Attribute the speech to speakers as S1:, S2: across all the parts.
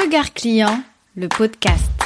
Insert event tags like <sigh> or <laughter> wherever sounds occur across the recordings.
S1: Regard client, le podcast.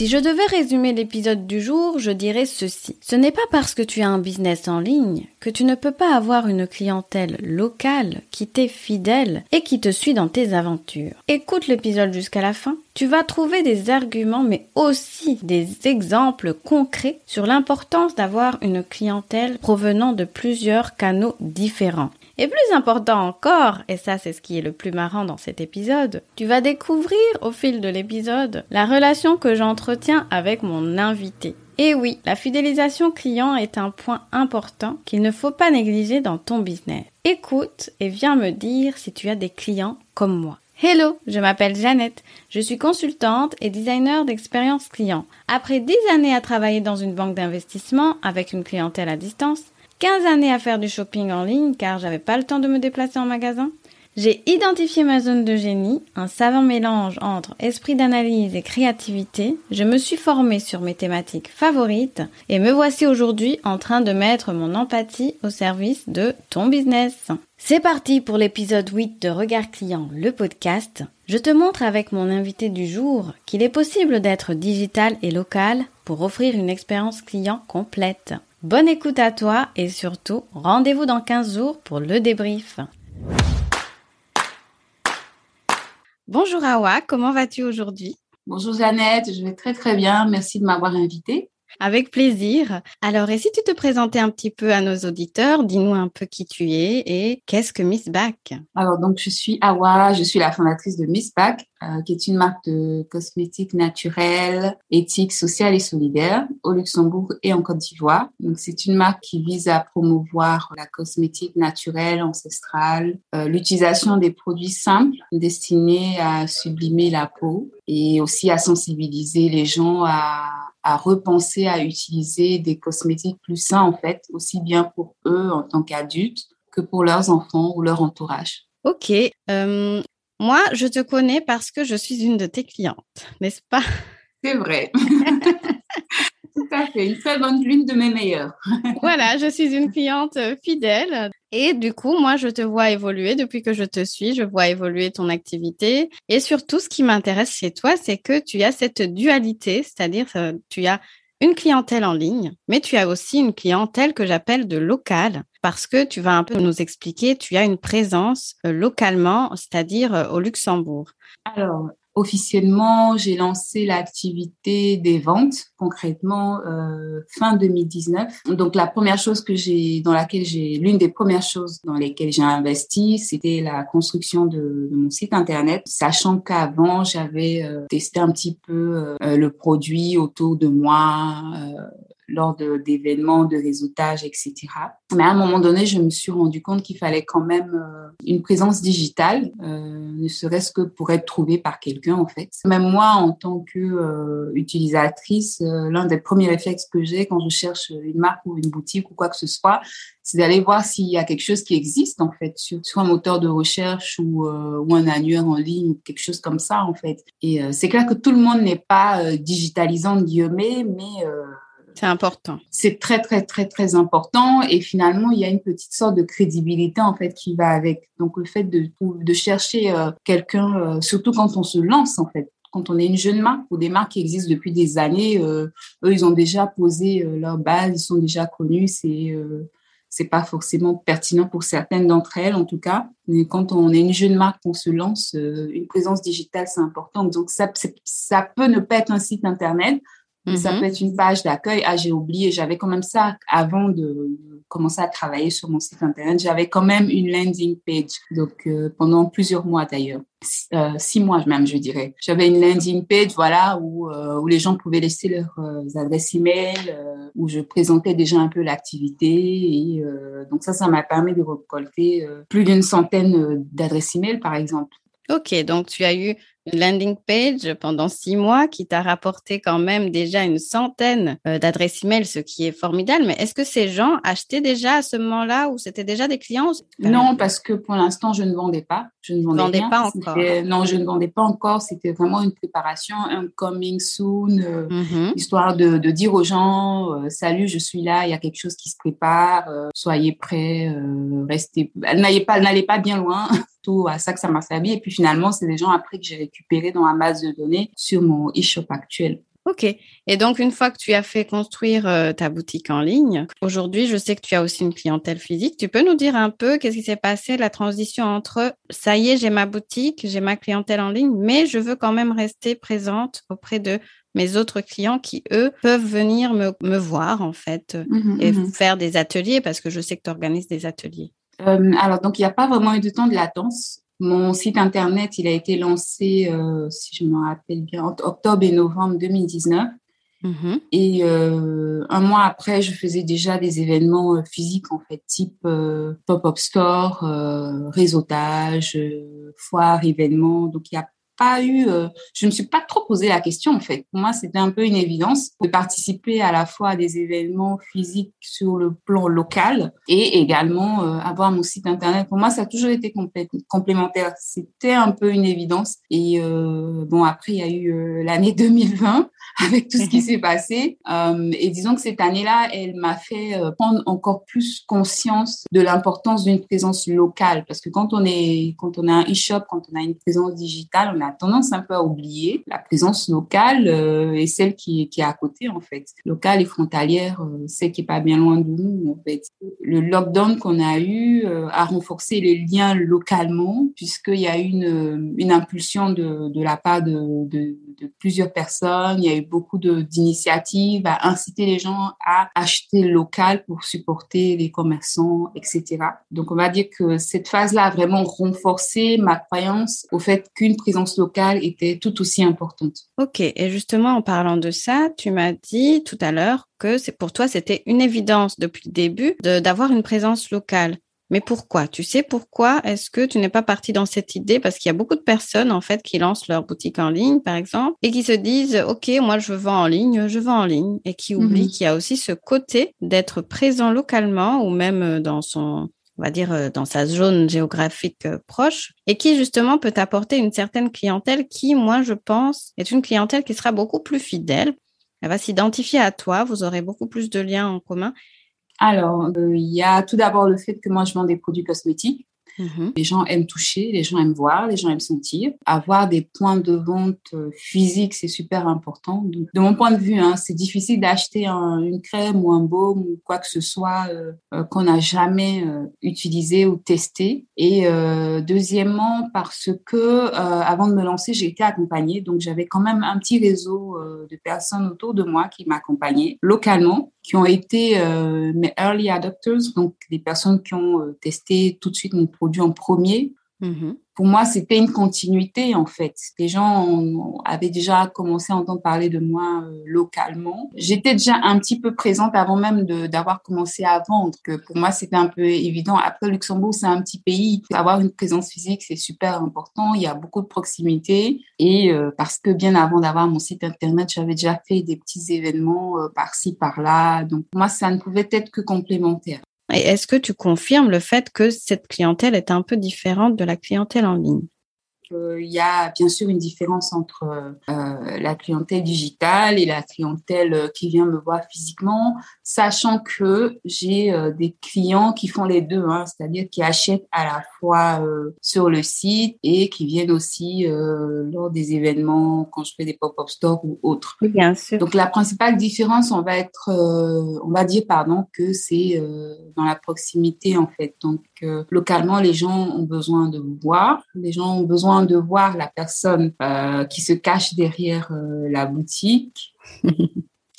S1: Si je devais résumer l'épisode du jour, je dirais ceci. Ce n'est pas parce que tu as un business en ligne que tu ne peux pas avoir une clientèle locale qui t'est fidèle et qui te suit dans tes aventures. Écoute l'épisode jusqu'à la fin. Tu vas trouver des arguments mais aussi des exemples concrets sur l'importance d'avoir une clientèle provenant de plusieurs canaux différents. Et plus important encore, et ça c'est ce qui est le plus marrant dans cet épisode, tu vas découvrir au fil de l'épisode la relation que j'entretiens avec mon invité. Et oui, la fidélisation client est un point important qu'il ne faut pas négliger dans ton business. Écoute et viens me dire si tu as des clients comme moi. Hello, je m'appelle Jeannette. Je suis consultante et designer d'expérience client. Après 10 années à travailler dans une banque d'investissement avec une clientèle à distance, 15 années à faire du shopping en ligne car j'avais pas le temps de me déplacer en magasin. J'ai identifié ma zone de génie, un savant mélange entre esprit d'analyse et créativité. Je me suis formée sur mes thématiques favorites et me voici aujourd'hui en train de mettre mon empathie au service de ton business. C'est parti pour l'épisode 8 de Regard Client, le podcast. Je te montre avec mon invité du jour qu'il est possible d'être digital et local pour offrir une expérience client complète. Bonne écoute à toi et surtout, rendez-vous dans 15 jours pour le débrief. Bonjour Awa, comment vas-tu aujourd'hui?
S2: Bonjour Jeannette, je vais très très bien, merci de m'avoir invitée.
S1: Avec plaisir. Alors, et si tu te présentais un petit peu à nos auditeurs, dis-nous un peu qui tu es et qu'est-ce que Miss Back
S2: Alors, donc, je suis Awa, je suis la fondatrice de Miss Back, euh, qui est une marque de cosmétiques naturels, éthiques, sociales et solidaires au Luxembourg et en Côte d'Ivoire. Donc, c'est une marque qui vise à promouvoir la cosmétique naturelle, ancestrale, euh, l'utilisation des produits simples destinés à sublimer la peau et aussi à sensibiliser les gens à à repenser à utiliser des cosmétiques plus sains, en fait, aussi bien pour eux en tant qu'adultes que pour leurs enfants ou leur entourage.
S1: Ok. Euh, moi, je te connais parce que je suis une de tes clientes, n'est-ce pas?
S2: C'est vrai. <laughs> Fait, une très bonne, l'une de mes meilleures. <laughs>
S1: voilà, je suis une cliente euh, fidèle. Et du coup, moi, je te vois évoluer depuis que je te suis, je vois évoluer ton activité. Et surtout, ce qui m'intéresse chez toi, c'est que tu as cette dualité, c'est-à-dire euh, tu as une clientèle en ligne, mais tu as aussi une clientèle que j'appelle de local, parce que tu vas un peu nous expliquer, tu as une présence euh, localement, c'est-à-dire au Luxembourg.
S2: Alors, Officiellement, j'ai lancé l'activité des ventes concrètement euh, fin 2019. Donc la première chose que j'ai, dans laquelle j'ai, l'une des premières choses dans lesquelles j'ai investi, c'était la construction de, mon site internet, sachant qu'avant j'avais euh, testé un petit peu euh, le produit autour de moi euh, lors d'événements, de, réseautage, etc. Mais à un moment donné, je me suis rendu compte qu'il fallait quand même euh, une présence digitale, euh, ne serait-ce que pour être trouvée par quelqu'un, en fait. Même moi, en tant que euh, utilisatrice, l'un des premiers réflexes que j'ai quand je cherche une marque ou une boutique ou quoi que ce soit, c'est d'aller voir s'il y a quelque chose qui existe, en fait, sur soit un moteur de recherche ou, ou un annuaire en ligne, quelque chose comme ça, en fait. Et c'est clair que tout le monde n'est pas digitalisant, guillemets, mais
S1: c'est important.
S2: C'est très, très, très, très important. Et finalement, il y a une petite sorte de crédibilité, en fait, qui va avec. Donc, le fait de, de chercher euh, quelqu'un, euh, surtout quand on se lance, en fait, quand on est une jeune marque ou des marques qui existent depuis des années, euh, eux, ils ont déjà posé leur base, ils sont déjà connus. C'est c'est pas forcément pertinent pour certaines d'entre elles, en tout cas. Mais quand on est une jeune marque, on se lance, une présence digitale, c'est important. Donc, ça, ça peut ne pas être un site Internet, ça mhm. peut être une page d'accueil. Ah, j'ai oublié, j'avais quand même ça avant de commencer à travailler sur mon site internet. J'avais quand même une landing page, donc euh, pendant plusieurs mois d'ailleurs, euh, six mois même, je dirais. J'avais une landing page, voilà, où euh, où les gens pouvaient laisser leurs adresses email, où je présentais déjà un peu l'activité. Et donc ça, ça m'a permis de récolter plus d'une centaine d'adresses email, par exemple.
S1: Ok, donc tu as eu landing page pendant six mois qui t'a rapporté quand même déjà une centaine euh, d'adresses email, ce qui est formidable. Mais est-ce que ces gens achetaient déjà à ce moment-là ou c'était déjà des clients
S2: Non, parce que pour l'instant, je ne vendais pas. Je ne vendais,
S1: pas encore.
S2: Non, je ne vendais pas encore. C'était vraiment une préparation, un coming soon, euh, mm-hmm. histoire de, dire aux gens, euh, salut, je suis là, il y a quelque chose qui se prépare, soyez prêts, restez, n'allez pas, n'allez pas bien loin. À ça que ça m'a servi. Et puis finalement, c'est des gens après que j'ai récupéré dans ma base de données sur mon e-shop actuel.
S1: Ok. Et donc, une fois que tu as fait construire euh, ta boutique en ligne, aujourd'hui, je sais que tu as aussi une clientèle physique. Tu peux nous dire un peu qu'est-ce qui s'est passé, la transition entre ça y est, j'ai ma boutique, j'ai ma clientèle en ligne, mais je veux quand même rester présente auprès de mes autres clients qui, eux, peuvent venir me, me voir, en fait, mmh et mmh faire des ateliers parce que je sais que tu organises des ateliers.
S2: Euh, alors, donc, il n'y a pas vraiment eu de temps de latence. Mon site internet, il a été lancé, euh, si je me rappelle bien, en octobre et novembre 2019. Mm-hmm. Et euh, un mois après, je faisais déjà des événements physiques, en fait, type pop-up store, réseautage, foire, événements. Donc, il y a pas eu, euh, je me suis pas trop posé la question en fait. Pour moi, c'était un peu une évidence de participer à la fois à des événements physiques sur le plan local et également euh, avoir mon site internet. Pour moi, ça a toujours été complémentaire. C'était un peu une évidence. Et euh, bon, après, il y a eu l'année <laughs> 2020 avec tout ce qui <laughs> s'est passé. et disons que cette année-là, elle m'a fait prendre encore plus conscience de l'importance d'une présence locale parce que quand on est quand on a un e-shop, quand on a une présence digitale, on a tendance un peu à oublier la présence locale euh, et celle qui, qui est à côté, en fait. Locale et frontalière, euh, celle qui est pas bien loin de nous, en fait. Le lockdown qu'on a eu euh, a renforcé les liens localement, puisqu'il y a eu une, une impulsion de, de la part de, de, de plusieurs personnes. Il y a eu beaucoup d'initiatives à inciter les gens à acheter local pour supporter les commerçants, etc. Donc, on va dire que cette phase-là a vraiment renforcé ma croyance au fait qu'une présence locale était tout aussi importante.
S1: Ok, et justement en parlant de ça, tu m'as dit tout à l'heure que c'est pour toi c'était une évidence depuis le début d'avoir une présence locale. Mais pourquoi? Tu sais pourquoi est-ce que tu n'es pas parti dans cette idée? Parce qu'il y a beaucoup de personnes en fait qui lancent leur boutique en ligne, par exemple, et qui se disent OK, moi je vends en ligne, je vends en ligne, et qui oublient mhm. qu'il y a aussi ce côté d'être présent localement ou même dans son on va dire, euh, dans sa zone géographique euh, proche, et qui justement peut apporter une certaine clientèle qui, moi, je pense, est une clientèle qui sera beaucoup plus fidèle. Elle va s'identifier à toi, vous aurez beaucoup plus de liens en commun.
S2: Alors, euh, il y a tout d'abord le fait que moi, je vends des produits cosmétiques. Mhm. Les gens aiment toucher, les gens aiment voir, les gens aiment sentir. Avoir des points de vente euh, physiques, c'est super important. de mon point de vue, hein, c'est difficile d'acheter une crème ou un baume ou quoi que ce soit euh, euh, qu'on n'a jamais utilisé ou testé. Et deuxièmement, parce que avant de me lancer, j'ai été accompagnée, donc j'avais quand même un petit réseau de personnes autour de moi qui m'accompagnaient localement qui ont été euh, mes early adopters, donc des personnes qui ont euh, testé tout de suite mon produit en premier. Mm-hmm pour moi, c'était une continuité en fait. Les gens avaient déjà commencé à entendre parler de moi euh, localement. J'étais déjà un petit peu présente avant même d'avoir commencé à vendre. Que pour moi, c'était un peu évident. Après, Luxembourg, c'est un petit pays. Avoir une présence physique, c'est super important. Il y a beaucoup de proximité. Et euh, parce que bien avant d'avoir mon site internet, j'avais déjà fait des petits événements euh, par-ci, par-là. Donc, moi, ça ne pouvait être que complémentaire.
S1: Et est-ce que tu confirmes le fait que cette clientèle est un peu différente de la clientèle en ligne?
S2: Il y a bien sûr une différence entre euh, la clientèle digitale et la clientèle euh, qui vient me voir physiquement, sachant que j'ai euh, des clients qui font les deux, hein, c'est-à-dire qui achètent à la fois sur le site et qui viennent aussi lors des événements quand je fais des pop-up stores ou autres.
S1: Bien sûr.
S2: Donc la principale différence, on va être, on va dire pardon que c'est dans la proximité en fait. Donc localement, les gens ont besoin de vous voir, les gens ont besoin de voir la personne euh, qui se cache derrière euh, la boutique. <laughs>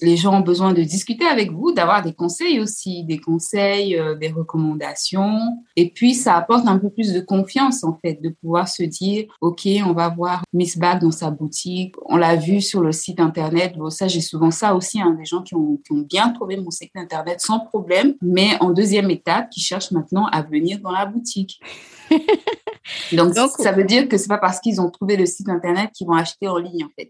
S2: les gens ont besoin de discuter avec vous, d'avoir des conseils aussi, des conseils, euh, des recommandations. Et puis, ça apporte un peu plus de confiance, en fait, de pouvoir se dire, OK, on va voir Miss Bag dans sa boutique. On l'a vu sur le site Internet. Bon, ça, j'ai souvent ça aussi, hein, des gens qui ont, qui ont, bien trouvé mon site Internet sans problème, mais en deuxième étape, qui cherchent maintenant à venir dans la boutique. <laughs> Donc, ça veut dire que c'est pas parce qu'ils ont trouvé le site internet qu'ils vont acheter en ligne, en fait.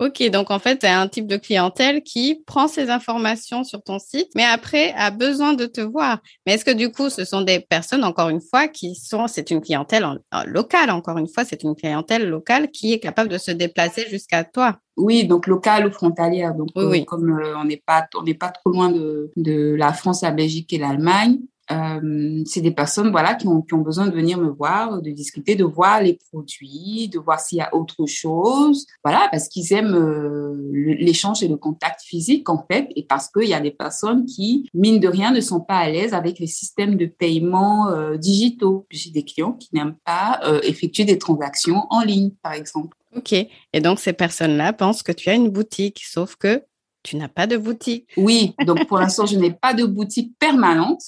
S1: Ok, donc en fait, tu as un type de clientèle qui prend ces informations sur ton site, mais après a besoin de te voir. Mais est-ce que du coup, ce sont des personnes, encore une fois, qui sont, c'est une clientèle locale, encore une fois, c'est une clientèle locale qui est capable de se déplacer jusqu'à toi?
S2: Oui, donc locale ou frontalière. Donc, oui, euh, comme euh, on n'est pas, on n'est pas trop loin de, de la France, la Belgique et l'Allemagne, euh, c'est des personnes voilà qui ont, qui ont besoin de venir me voir, de discuter, de voir les produits, de voir s'il y a autre chose, voilà, parce qu'ils aiment euh, l'échange et le contact physique en fait, et parce qu'il y a des personnes qui mine de rien ne sont pas à l'aise avec les systèmes de paiement euh, digitaux. J'ai des clients qui n'aiment pas effectuer des transactions en ligne, par exemple.
S1: Ok, et donc ces personnes-là pensent que tu as une boutique, sauf que tu n'as pas de boutique.
S2: Oui, donc pour l'instant, je n'ai pas de boutique permanente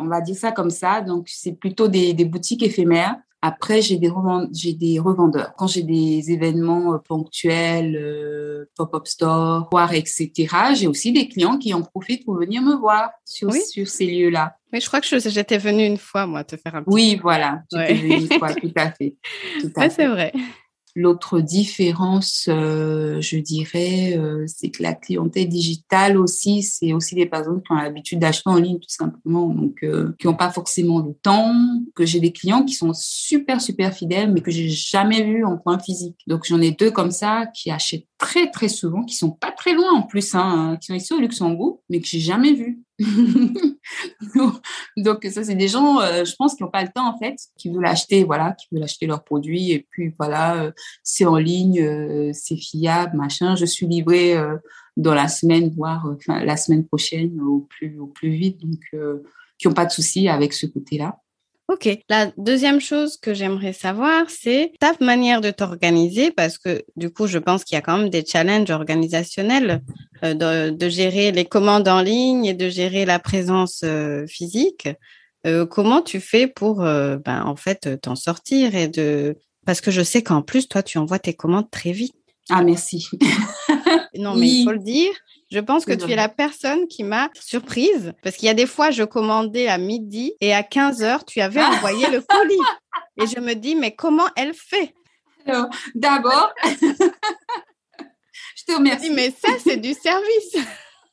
S2: on va dire ça comme ça. Donc, c'est plutôt des, boutiques éphémères. Après, j'ai des, revendeurs. Quand j'ai des événements euh, ponctuels, euh, pop-up store, foire, etc., j'ai aussi des clients qui en profitent pour venir me voir sur, sur ces lieux-là.
S1: Oui, je crois que j'étais venue une fois, moi, te faire un petit
S2: Oui, voilà. J'étais venue une fois, tout à fait. <laughs>
S1: c'est vrai.
S2: L'autre différence, euh, je dirais, euh, c'est que la clientèle digitale aussi, c'est aussi des personnes qui ont l'habitude d'acheter en ligne tout simplement, donc euh, qui n'ont pas forcément le temps. Que j'ai des clients qui sont super super fidèles, mais que j'ai jamais vu en point physique. Donc j'en ai deux comme ça qui achètent très très souvent, qui sont pas très loin en plus, hein, qui sont ici au Luxembourg, mais que j'ai jamais vu. <laughs> Donc ça, c'est des gens, euh, je pense, qui n'ont pas le temps en fait, qui veulent acheter, voilà, qui veulent acheter leurs produits et puis voilà, euh, c'est en ligne, euh, c'est fiable, machin. Je suis livrée dans la semaine, voire la semaine prochaine au plus au plus vite, donc qui n'ont pas de soucis avec ce côté-là.
S1: Ok. La deuxième chose que j'aimerais savoir, c'est ta manière de t'organiser, parce que du coup, je pense qu'il y a quand même des challenges organisationnels euh, de, gérer les commandes en ligne et de gérer la présence euh, physique. Euh, comment tu fais pour, ben, en fait, t'en sortir et de, parce que je sais qu'en plus, toi, tu envoies tes commandes très vite.
S2: Ah, merci. <laughs>
S1: non, mais il faut le dire. Je pense que tu es la personne qui m'a surprise parce qu'il y a des fois, je commandais à midi et à 15 heures, tu avais envoyé le colis. <laughs> Et je me dis, mais comment elle fait?
S2: Alors, d'abord, <laughs> je te remercie.
S1: Mais ça, c'est du service.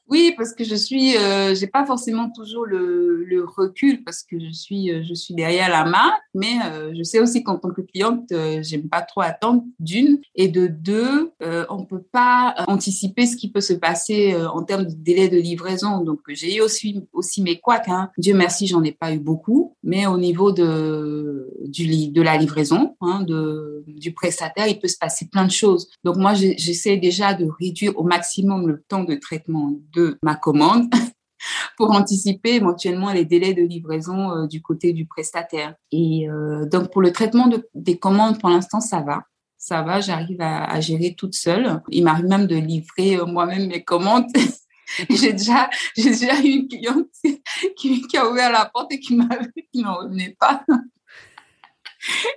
S2: Oui, parce que je suis, euh, j'ai pas forcément toujours le, le, recul parce que je suis, euh, je suis derrière la marque, mais euh, je sais aussi qu'en tant que cliente, euh, j'aime pas trop attendre d'une et de deux, euh, on peut pas anticiper ce qui peut se passer en termes de délai de livraison. Donc j'ai eu aussi aussi mes couacs. Hein. Dieu merci, j'en ai pas eu beaucoup, mais au niveau de du de la livraison, hein, de du prestataire, il peut se passer plein de choses. Donc moi, j'essaie déjà de réduire au maximum le temps de traitement de ma commande <laughs> pour anticiper éventuellement les délais de livraison euh, du côté du prestataire. Et euh, donc pour le traitement de, des commandes, pour l'instant, ça va. Ça va, j'arrive à, gérer toute seule. Il m'arrive même de livrer euh, moi-même mes commandes. <laughs> j'ai déjà, j'ai déjà eu une cliente <laughs> qui, qui, a ouvert la porte et qui m'a vu qui n'en revenait pas.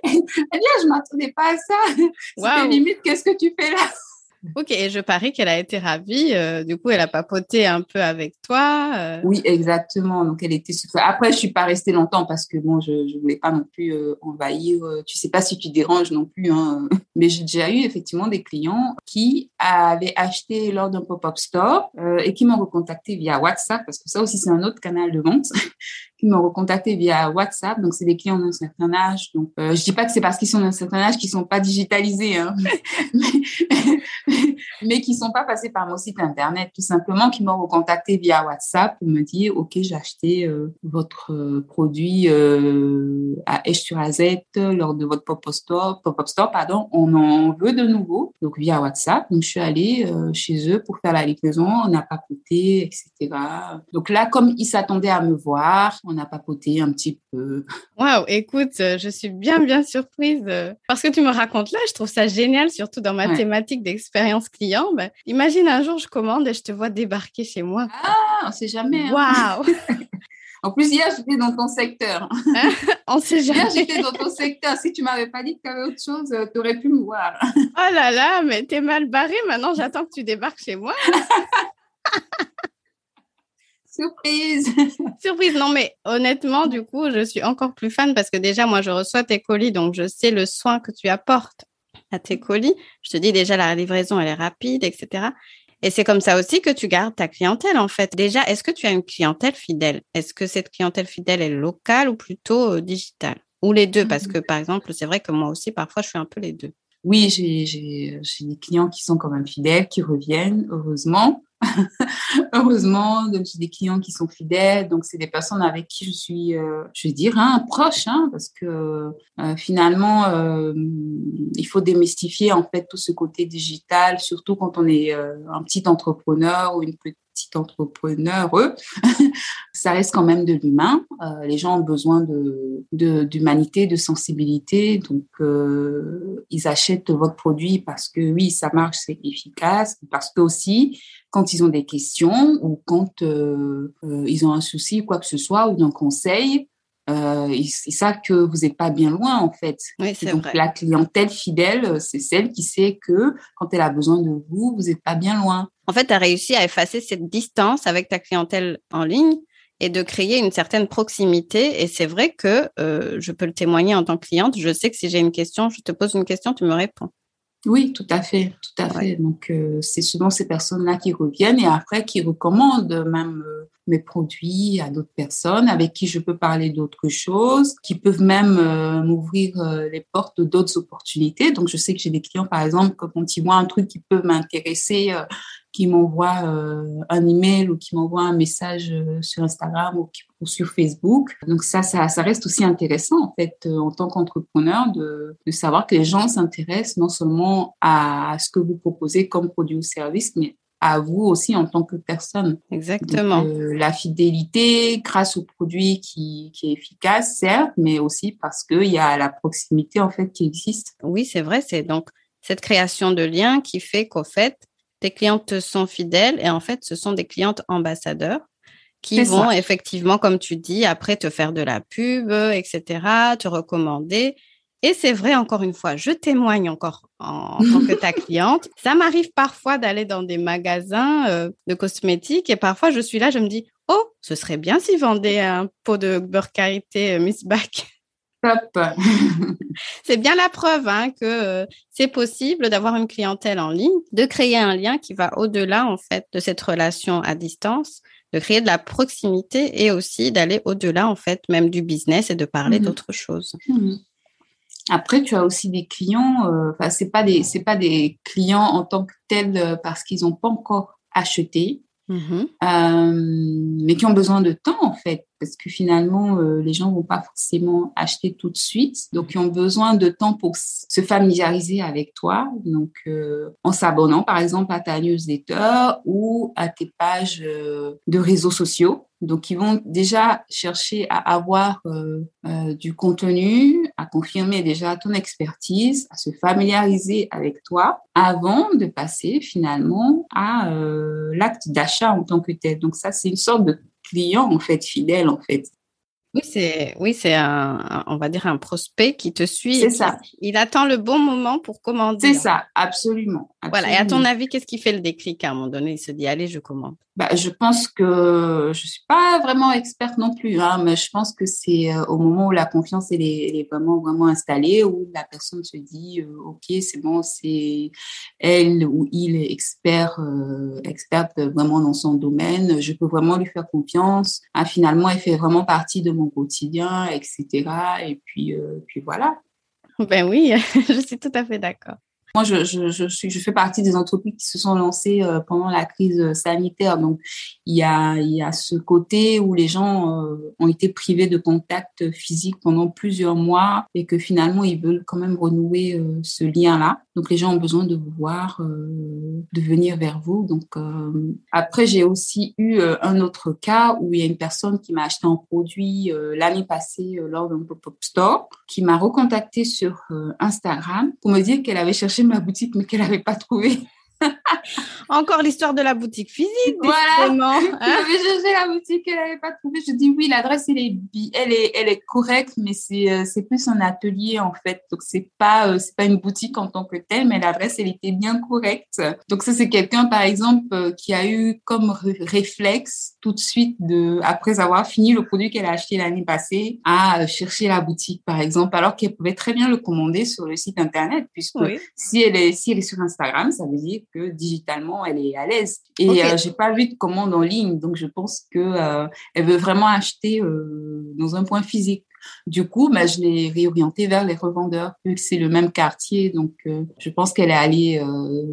S2: Elle dit, ah, je m'attendais pas à ça. C'était limite, qu'est-ce que tu fais là?
S1: Ok, et je parie qu'elle a été ravie. Euh, du coup, elle a papoté un peu avec toi.
S2: Euh. Oui, exactement. Donc, elle était super. Après, je suis pas restée longtemps parce que bon, je ne voulais pas non plus euh, envahir. tu sais pas si tu déranges non plus. Hein. <laughs> Mais j'ai déjà eu effectivement des clients qui avaient acheté lors d'un pop-up store et qui m'ont recontacté via WhatsApp parce que ça aussi, c'est un autre canal de vente <laughs> qui m'ont recontacté via WhatsApp. Donc, c'est des clients d'un certain âge. Donc, euh, je dis pas que c'est parce qu'ils sont d'un certain âge qu'ils sont pas digitalisés, hein, <laughs> qui sont pas passés par mon site internet, tout simplement, qui m'ont recontacté via WhatsApp pour me dire, OK, j'ai acheté euh, votre euh, produit euh, à Esch sur Azette lors de votre pop-up store, pop-up store, pardon, on en veut de nouveau. Donc, via WhatsApp. Donc, je suis allée chez eux pour faire la livraison. On a papoté, etc. Donc là, comme ils s'attendaient à me voir, on a papoté un petit peu.
S1: Waouh, écoute, euh, je suis bien, bien surprise. Euh, parce que tu me racontes là, je trouve ça génial, surtout dans ma thématique d'expérience client. Ben, imagine un jour, je commande et je te vois débarquer chez moi.
S2: Ah, on sait jamais.
S1: Hein. Waouh <laughs>
S2: En plus, hier, j'étais dans ton secteur.
S1: Hein? on sait jamais.
S2: Hier, j'étais dans ton secteur. Si tu m'avais pas dit que tu avais autre chose, euh, tu aurais pu me voir. <laughs>
S1: oh là là, mais t'es mal barré. Maintenant, j'attends que tu débarques chez moi. <laughs>
S2: Surprise
S1: Surprise, non mais honnêtement, du coup, je suis encore plus fan parce que déjà, moi, je reçois tes colis, donc je sais le soin que tu apportes à tes colis. Je te dis déjà, la livraison, elle est rapide, etc. Et c'est comme ça aussi que tu gardes ta clientèle, en fait. Déjà, est-ce que tu as une clientèle fidèle? Est-ce que cette clientèle fidèle est locale ou plutôt euh, digitale? Ou les deux? Parce mmh. que, par exemple, c'est vrai que moi aussi, parfois, je fais un peu les deux.
S2: Oui, j'ai des clients qui sont quand même fidèles, qui reviennent, heureusement. <laughs> Heureusement, donc j'ai des clients qui sont fidèles, donc c'est des personnes avec qui je suis, euh, je vais dire, hein, proche, hein, parce que euh, finalement, euh, il faut démystifier en fait tout ce côté digital, surtout quand on est un petit entrepreneur ou une petite entrepreneur, <laughs> ça reste quand même de l'humain. Les gens ont besoin d'humanité, de, sensibilité, donc ils achètent votre produit parce que oui, ça marche, c'est efficace, parce que aussi quand ils ont des questions ou quand euh, ils ont un souci, quoi que ce soit, ou un conseil, euh, ils, savent que vous n'êtes pas bien loin en fait.
S1: Oui,
S2: donc la clientèle fidèle, c'est celle qui sait que quand elle a besoin de vous, vous n'êtes pas bien loin.
S1: En fait, tu as réussi à effacer cette distance avec ta clientèle en ligne et de créer une certaine proximité. Et c'est vrai que euh, je peux le témoigner en tant que cliente. Je sais que si j'ai une question, je te pose une question, tu me réponds.
S2: Oui, tout à fait, tout à fait. Donc, euh, c'est souvent ces personnes-là qui reviennent et après qui recommandent même euh, mes produits à d'autres personnes avec qui je peux parler d'autres choses, qui peuvent même euh, m'ouvrir les portes d'autres opportunités. Donc, je sais que j'ai des clients, par exemple, quand ils voient un truc qui peut m'intéresser, qui m'envoie euh, un email ou qui m'envoie un message euh, sur Instagram ou, sur Facebook. Donc ça, ça, ça, reste aussi intéressant en fait euh, en tant qu'entrepreneur de, de, savoir que les gens s'intéressent non seulement à ce que vous proposez comme produit ou service, mais à vous aussi en tant que personne.
S1: Exactement.
S2: la fidélité grâce au produit qui, qui est efficace, certes, mais aussi parce qu'il y a la proximité en fait qui existe.
S1: Oui, c'est vrai. C'est donc cette création de lien qui fait qu'au fait, tes clientes sont fidèles et en fait, ce sont des clientes ambassadeurs qui vont effectivement, comme tu dis, après te faire de la pub, etc., te recommander. Et c'est vrai, encore une fois, je témoigne encore en, tant que ta <laughs> cliente. Ça m'arrive parfois d'aller dans des magasins euh, de cosmétiques et parfois je suis là, je me dis, oh, ce serait bien s'ils vendaient un pot de beurre karité euh, Miss Back. <laughs> c'est bien la preuve hein, que euh, c'est possible d'avoir une clientèle en ligne, de créer un lien qui va au-delà en fait de cette relation à distance, de créer de la proximité et aussi d'aller au-delà en fait même du business et de parler mmh d'autres choses. Mmh
S2: Après, tu as aussi des clients, euh, enfin c'est pas des c'est pas des clients en tant que tels euh, parce qu'ils n'ont pas encore acheté, mmh mais qui ont besoin de temps en fait parce que finalement, euh, les gens vont pas forcément acheter tout de suite. Donc, ils ont besoin de temps pour se familiariser avec toi. Donc, euh, en s'abonnant, par exemple, à ta newsletter ou à tes pages euh, de réseaux sociaux. Donc, ils vont déjà chercher à avoir du contenu, à confirmer déjà ton expertise, à se familiariser avec toi avant de passer finalement à l'acte d'achat en tant que tel. Donc, ça, c'est une sorte de client en fait fidèle en fait.
S1: Oui, c'est oui, c'est un, on va dire un prospect qui te suit.
S2: C'est ça.
S1: Il attend le bon moment pour commander.
S2: C'est ça, absolument, absolument,
S1: Voilà. Et à ton avis, qu'est-ce qui fait le déclic à un moment donné? Il se dit allez, je commande.
S2: Bah, je pense que je suis pas vraiment experte non plus, hein, mais je pense que c'est euh, au moment où la confiance est, vraiment vraiment installée, où la personne se dit euh, ok c'est bon, c'est elle ou il est expert, euh, experte vraiment dans son domaine, je peux vraiment lui faire confiance. Ah, finalement, elle fait vraiment partie de mon quotidien, etc. Et puis voilà.
S1: Ben oui, <laughs> je suis tout à fait d'accord.
S2: Moi, je, fais partie des entreprises qui se sont lancées euh, pendant la crise sanitaire. Donc, il y a, ce côté où les gens euh, ont été privés de contact physique pendant plusieurs mois et que finalement, ils veulent quand même renouer euh, ce lien-là. Donc, les gens ont besoin de vous voir, de venir vers vous. Donc, après, j'ai aussi eu un autre cas où il y a une personne qui m'a acheté un produit l'année passée lors d'un pop-up store, qui m'a recontacté sur Instagram pour me dire qu'elle avait cherché ma boutique, mais qu'elle n'avait pas trouvé. <laughs>
S1: Encore l'histoire de la boutique physique,
S2: voilà. <laughs> Hein J'avais cherché la boutique, elle n'avait pas trouvé. Je dis oui, l'adresse elle est, elle est, elle est correcte, mais c'est, euh, c'est plus un atelier en fait. Donc c'est pas, euh, c'est pas une boutique en tant que telle, mais l'adresse elle était bien correcte. Donc ça c'est quelqu'un par exemple euh, qui a eu comme réflexe tout de suite de, après avoir fini le produit qu'elle a acheté l'année passée, à chercher la boutique par exemple, alors qu'elle pouvait très bien le commander sur le site internet, puisque si elle est, si elle est sur Instagram, ça veut dire que digitalement elle est à l'aise. Et okay. j'ai pas vu de commande en ligne, donc je pense que euh, elle veut vraiment acheter euh, dans un point physique. Du coup, bah, je l'ai réorientée vers les revendeurs, vu que c'est le même quartier. Donc, euh, je pense qu'elle est allée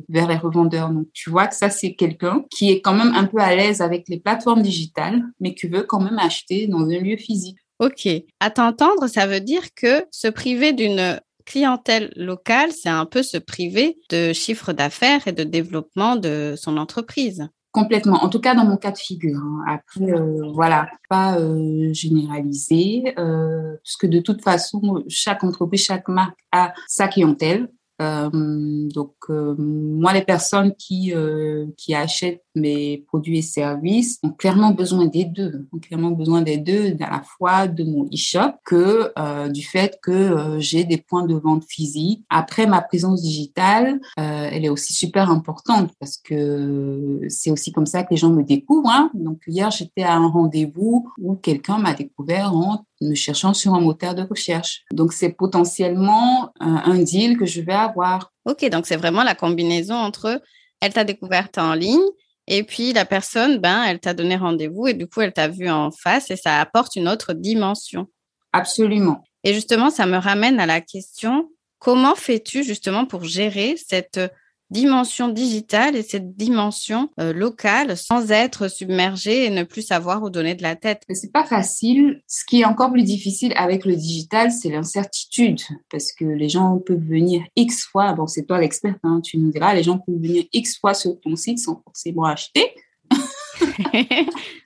S2: vers les revendeurs. Donc, tu vois que ça, c'est quelqu'un qui est quand même un peu à l'aise avec les plateformes digitales, mais qui veut quand même acheter dans un lieu physique.
S1: Ok. À t'entendre, ça veut dire que se priver d'une clientèle locale, c'est un peu se priver de chiffre d'affaires et de développement de son entreprise.
S2: Complètement. En tout cas, dans mon cas de figure. Hein. Après, euh, voilà, pas euh, généraliser, euh, puisque de toute façon, chaque entreprise, chaque marque a sa clientèle. Euh, donc, euh, moi, les personnes qui, euh, qui achètent mes produits et services ont clairement besoin des deux, ont clairement besoin des deux, à la fois de mon e-shop que du fait que j'ai des points de vente physiques. Après, ma présence digitale, elle est aussi super importante parce que c'est aussi comme ça que les gens me découvrent. Hein. Donc, hier, j'étais à un rendez-vous où quelqu'un m'a découvert en me cherchant sur un moteur de recherche. Donc, c'est potentiellement un deal que je vais avoir.
S1: Ok, donc c'est vraiment la combinaison entre elle t'a découverte en ligne et puis la personne, ben, elle t'a donné rendez-vous et du coup, elle t'a vu en face et ça apporte une autre dimension.
S2: Absolument.
S1: Et justement, ça me ramène à la question, comment fais-tu justement pour gérer cette dimension digitale et cette dimension euh, locale sans être submergé et ne plus savoir où donner de la tête.
S2: C'est pas facile. Ce qui est encore plus difficile avec le digital, c'est l'incertitude parce que les gens peuvent venir X fois. Bon, c'est toi l'expert, hein, tu nous diras. Les gens peuvent venir X fois sur ton site sans forcément acheter. <laughs>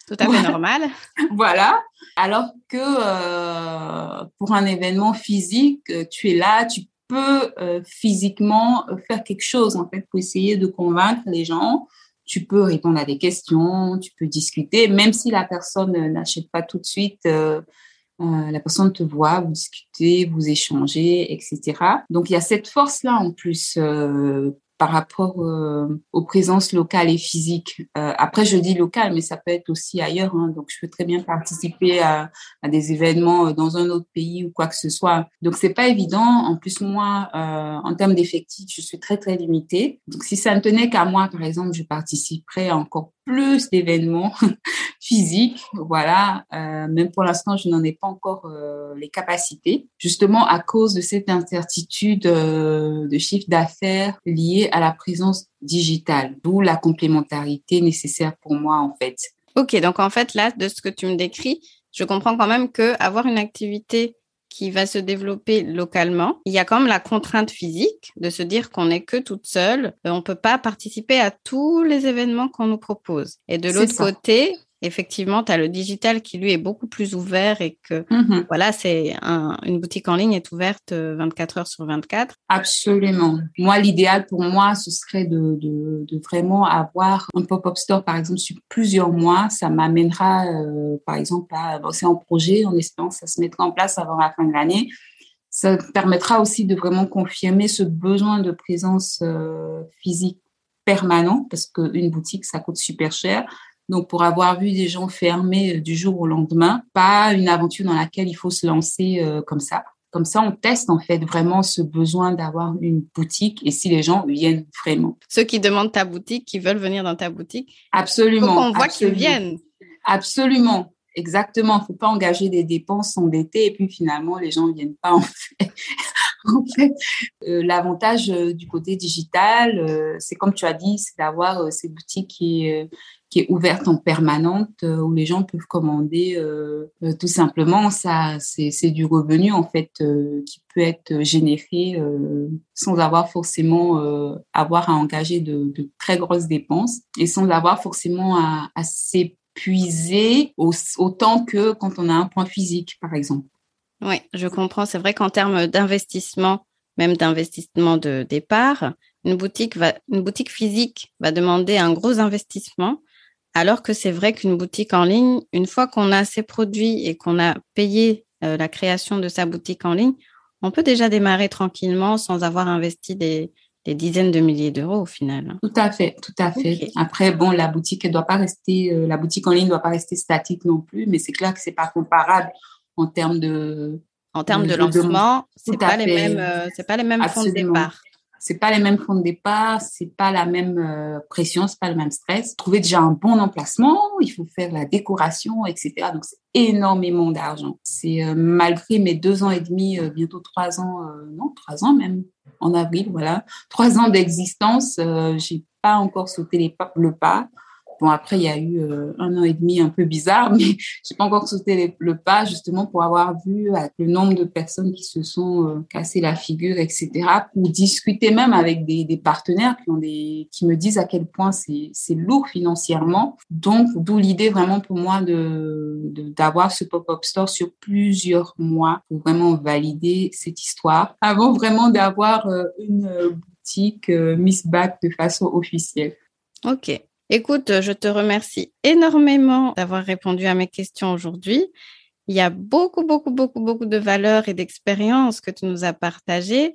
S1: Tout à fait normal. <laughs>
S2: voilà. Alors que euh, pour un événement physique, tu es là, tu euh, physiquement euh, faire quelque chose en fait pour essayer de convaincre les gens. Tu peux répondre à des questions, tu peux discuter, même si la personne euh, n'achète pas tout de suite. la personne te voit, vous discutez, vous échangez, etc. Donc il y a cette force là en plus par rapport euh, aux présences locales et physiques. Euh, après, je dis local, mais ça peut être aussi ailleurs. Hein, donc, je peux très bien participer à, à, des événements euh, dans un autre pays ou quoi que ce soit. Donc, c'est pas évident. En plus, moi, en termes d'effectifs, je suis très très limitée. Donc, si ça ne tenait qu'à moi, par exemple, je participerais encore plus d'événements <laughs> physiques. Voilà. Même pour l'instant, je n'en ai pas encore les capacités, justement à cause de cette incertitude de chiffre d'affaires liée à la présence digitale, d'où la complémentarité nécessaire pour moi en fait.
S1: Ok, donc en fait là, de ce que tu me décris, je comprends quand même que avoir une activité qui va se développer localement. Il y a quand même la contrainte physique de se dire qu'on n'est que toute seule. On ne peut pas participer à tous les événements qu'on nous propose. Et de l'autre côté, effectivement, tu as le digital qui, lui, est beaucoup plus ouvert et que, mmh voilà, c'est une boutique en ligne est ouverte 24 euh, heures sur 24.
S2: Absolument. Moi, l'idéal pour moi, ce serait de, de, de vraiment avoir un pop-up store, par exemple, sur plusieurs mois. Ça m'amènera, euh, par exemple, à bosser en projet en espérant que ça se mettra en place avant la fin de l'année. Ça permettra aussi de vraiment confirmer ce besoin de présence euh, physique permanent parce qu'une boutique, ça coûte super cher donc, pour avoir vu des gens fermer euh, du jour au lendemain, pas une aventure dans laquelle il faut se lancer euh, comme ça. Comme ça, on teste en fait vraiment ce besoin d'avoir une boutique et si les gens viennent vraiment.
S1: Ceux qui demandent ta boutique, qui veulent venir dans ta boutique.
S2: Absolument.
S1: Faut qu'on voit qu'ils viennent.
S2: Absolument. Exactement. Il ne faut pas engager des dépenses, s'endetter et puis finalement, les gens ne viennent pas en fait. <laughs> en fait, euh, l'avantage du côté digital, c'est comme tu as dit, c'est d'avoir ces boutiques qui, qui est ouverte en permanente euh, où les gens peuvent commander euh, euh, tout simplement ça c'est du revenu en fait qui peut être généré sans avoir forcément avoir à engager de, très grosses dépenses et sans avoir forcément à, à s'épuiser autant que quand on a un point physique par exemple.
S1: Oui, je comprends. C'est vrai qu'en termes d'investissement, même d'investissement de départ, une boutique, va, une boutique physique va demander un gros investissement, alors que c'est vrai qu'une boutique en ligne, une fois qu'on a ses produits et qu'on a payé euh, la création de sa boutique en ligne, on peut déjà démarrer tranquillement sans avoir investi des, dizaines de milliers d'euros au final.
S2: Tout à fait, tout à fait. Après, bon, la boutique ne doit pas rester, euh, la boutique en ligne ne doit pas rester statique non plus, mais c'est clair que c'est pas comparable en termes de
S1: en termes de lancement, c'est pas, les mêmes, euh, c'est pas les mêmes fonds de départ
S2: c'est pas les mêmes fonds de départ, c'est pas la même euh, pression, c'est pas le même stress. Trouver déjà un bon emplacement, il faut faire la décoration, etc. Donc c'est énormément d'argent. C'est euh, malgré mes deux ans et demi, euh, bientôt trois ans, non trois ans même en avril, voilà, trois ans d'existence, j'ai pas encore sauté les pas, le pas. Bon, après, il y a eu euh, un an et demi un peu bizarre, <laughs> mais j'ai pas encore sauté le pas justement pour avoir vu avec le nombre de personnes qui se sont euh, cassées la figure, etc. Pour discuter même avec des, partenaires qui ont des, qui me disent à quel point c'est, c'est lourd financièrement. Donc, d'où l'idée vraiment pour moi de, d'avoir ce pop-up store sur plusieurs mois pour vraiment valider cette histoire avant vraiment d'avoir euh, une boutique Miss Back de façon officielle.
S1: Ok. Écoute, je te remercie énormément d'avoir répondu à mes questions aujourd'hui. Il y a beaucoup, beaucoup, beaucoup, beaucoup de valeurs et d'expériences que tu nous as partagées.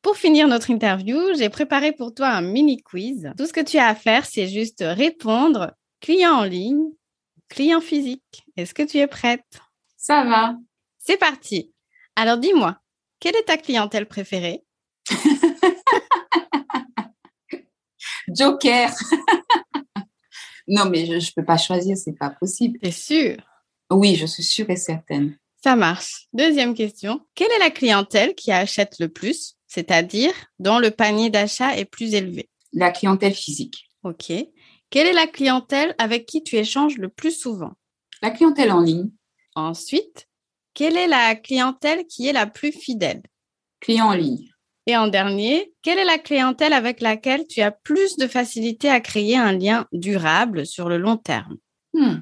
S1: Pour finir notre interview, j'ai préparé pour toi un mini quiz. Tout ce que tu as à faire, c'est juste répondre client en ligne, client physique. Est-ce que tu es prête?
S2: Ça va.
S1: C'est parti. Alors dis-moi, quelle est ta clientèle préférée? <laughs>
S2: Joker. <laughs> non, mais je ne peux pas choisir, c'est pas possible.
S1: T'es sûre?
S2: Oui, je suis sûre et certaine.
S1: Ça marche. Deuxième question. Quelle est la clientèle qui achète le plus, c'est-à-dire dont le panier d'achat est plus élevé?
S2: La clientèle physique.
S1: OK. Quelle est la clientèle avec qui tu échanges le plus souvent?
S2: La clientèle en ligne.
S1: Ensuite, quelle est la clientèle qui est la plus fidèle?
S2: Client en ligne.
S1: Et en dernier, quelle est la clientèle avec laquelle tu as plus de facilité à créer un lien durable sur le long terme?
S2: Hmm.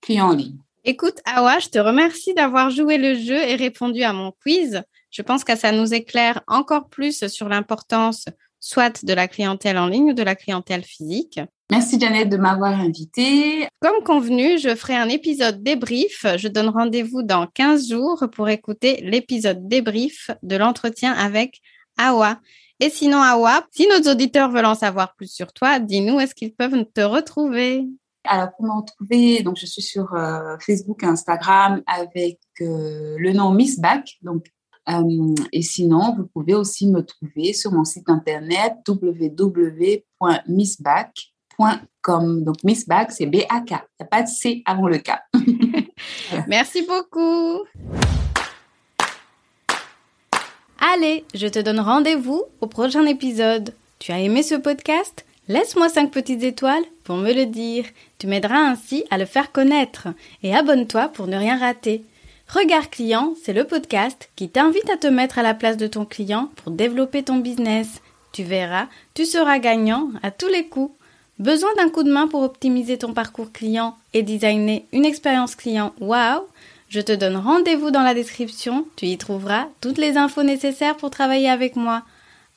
S2: Client en ligne.
S1: Écoute, Awa, je te remercie d'avoir joué le jeu et répondu à mon quiz. Je pense que ça nous éclaire encore plus sur l'importance soit de la clientèle en ligne ou de la clientèle physique.
S2: Merci Janet de m'avoir invitée.
S1: Comme convenu, je ferai un épisode débrief. Je donne rendez-vous dans 15 jours pour écouter l'épisode débrief de l'entretien avec Awa. Et sinon, Awa, si nos auditeurs veulent en savoir plus sur toi, dis-nous, est-ce qu'ils peuvent te retrouver?
S2: Alors, pour me retrouver, donc je suis sur euh, Facebook et Instagram avec euh, le nom Miss Back, donc euh, et sinon, vous pouvez aussi me trouver sur mon site internet www.missback.com. Donc, Missback, c'est B-A-K. Il n'y a pas de C avant le K. <laughs>
S1: Merci beaucoup. Allez, je te donne rendez-vous au prochain épisode. Tu as aimé ce podcast? Laisse-moi 5 petites étoiles pour me le dire. Tu m'aideras ainsi à le faire connaître. Et abonne-toi pour ne rien rater. Regard client, c'est le podcast qui t'invite à te mettre à la place de ton client pour développer ton business. Tu verras, tu seras gagnant à tous les coups. Besoin d'un coup de main pour optimiser ton parcours client et designer une expérience client? Wow Je te donne rendez-vous dans la description, tu y trouveras toutes les infos nécessaires pour travailler avec moi.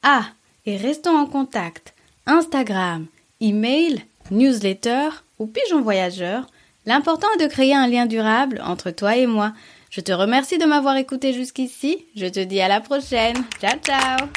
S1: Ah, et restons en contact. Instagram, email, newsletter ou pigeon voyageur. L'important est de créer un lien durable entre toi et moi. Je te remercie de m'avoir écouté jusqu'ici. Je te dis à la prochaine. Ciao ciao